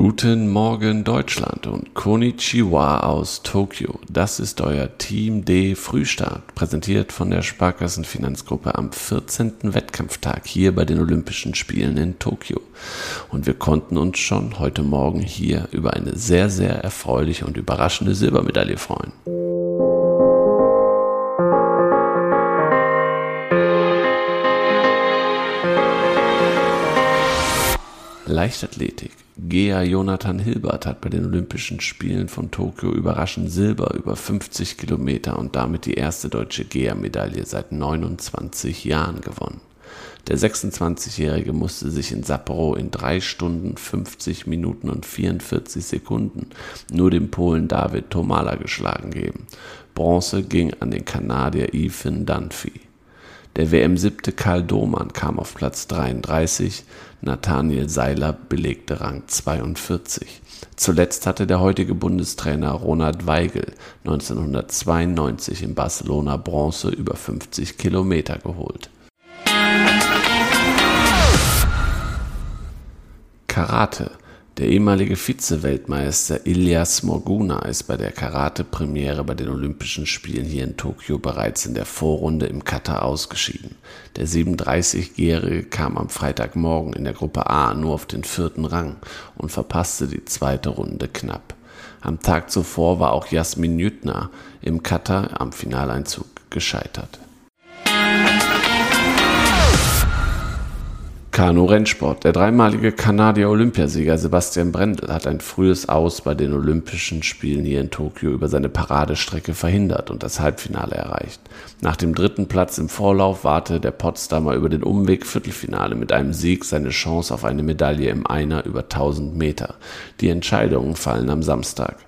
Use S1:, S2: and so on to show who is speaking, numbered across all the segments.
S1: Guten Morgen Deutschland und Konnichiwa aus Tokio. Das ist euer Team D Frühstart, präsentiert von der Sparkassenfinanzgruppe am 14. Wettkampftag hier bei den Olympischen Spielen in Tokio. Und wir konnten uns schon heute Morgen hier über eine sehr, sehr erfreuliche und überraschende Silbermedaille freuen. Leichtathletik. Gea Jonathan Hilbert hat bei den Olympischen Spielen von Tokio überraschend Silber über 50 Kilometer und damit die erste deutsche Gea-Medaille seit 29 Jahren gewonnen. Der 26-Jährige musste sich in Sapporo in 3 Stunden 50 Minuten und 44 Sekunden nur dem Polen David Tomala geschlagen geben. Bronze ging an den Kanadier Ethan Dunphy. Der WM-Siebte Karl Dohmann kam auf Platz 33, Nathaniel Seiler belegte Rang 42. Zuletzt hatte der heutige Bundestrainer Ronald Weigel 1992 in Barcelona Bronze über 50 Kilometer geholt. Karate der ehemalige Vize-Weltmeister Ilias Morguna ist bei der Karate-Premiere bei den Olympischen Spielen hier in Tokio bereits in der Vorrunde im Kata ausgeschieden. Der 37-Jährige kam am Freitagmorgen in der Gruppe A nur auf den vierten Rang und verpasste die zweite Runde knapp. Am Tag zuvor war auch Jasmin Jüttner im Kata am Finaleinzug gescheitert. Kanu-Rennsport. Der dreimalige Kanadier-Olympiasieger Sebastian Brendel hat ein frühes Aus bei den Olympischen Spielen hier in Tokio über seine Paradestrecke verhindert und das Halbfinale erreicht. Nach dem dritten Platz im Vorlauf warte der Potsdamer über den Umweg Viertelfinale mit einem Sieg seine Chance auf eine Medaille im Einer über 1000 Meter. Die Entscheidungen fallen am Samstag.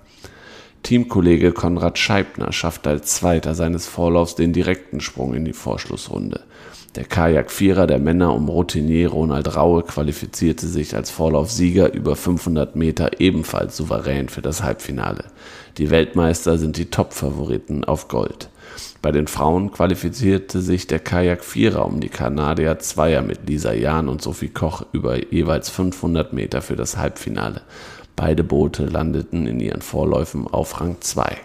S1: Teamkollege Konrad Scheibner schaffte als Zweiter seines Vorlaufs den direkten Sprung in die Vorschlussrunde. Der Kajak-Vierer der Männer um Routinier Ronald Raue qualifizierte sich als Vorlaufsieger über 500 Meter ebenfalls souverän für das Halbfinale. Die Weltmeister sind die Top-Favoriten auf Gold. Bei den Frauen qualifizierte sich der Kajak-Vierer um die Kanadier Zweier mit Lisa Jahn und Sophie Koch über jeweils 500 Meter für das Halbfinale. Beide Boote landeten in ihren Vorläufen auf Rang 2.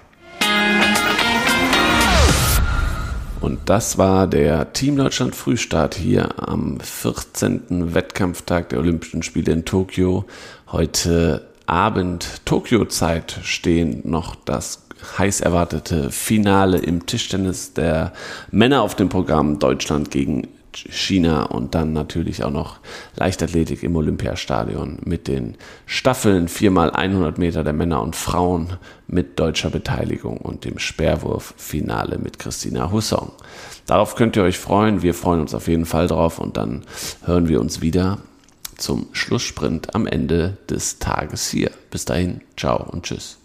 S1: Und das war der Team Deutschland Frühstart hier am 14. Wettkampftag der Olympischen Spiele in Tokio. Heute Abend Tokio-Zeit stehen noch das heiß erwartete Finale im Tischtennis der Männer auf dem Programm Deutschland gegen China und dann natürlich auch noch Leichtathletik im Olympiastadion mit den Staffeln 4x100 Meter der Männer und Frauen mit deutscher Beteiligung und dem Speerwurffinale mit Christina Hussong. Darauf könnt ihr euch freuen. Wir freuen uns auf jeden Fall drauf und dann hören wir uns wieder zum Schlusssprint am Ende des Tages hier. Bis dahin, ciao und tschüss.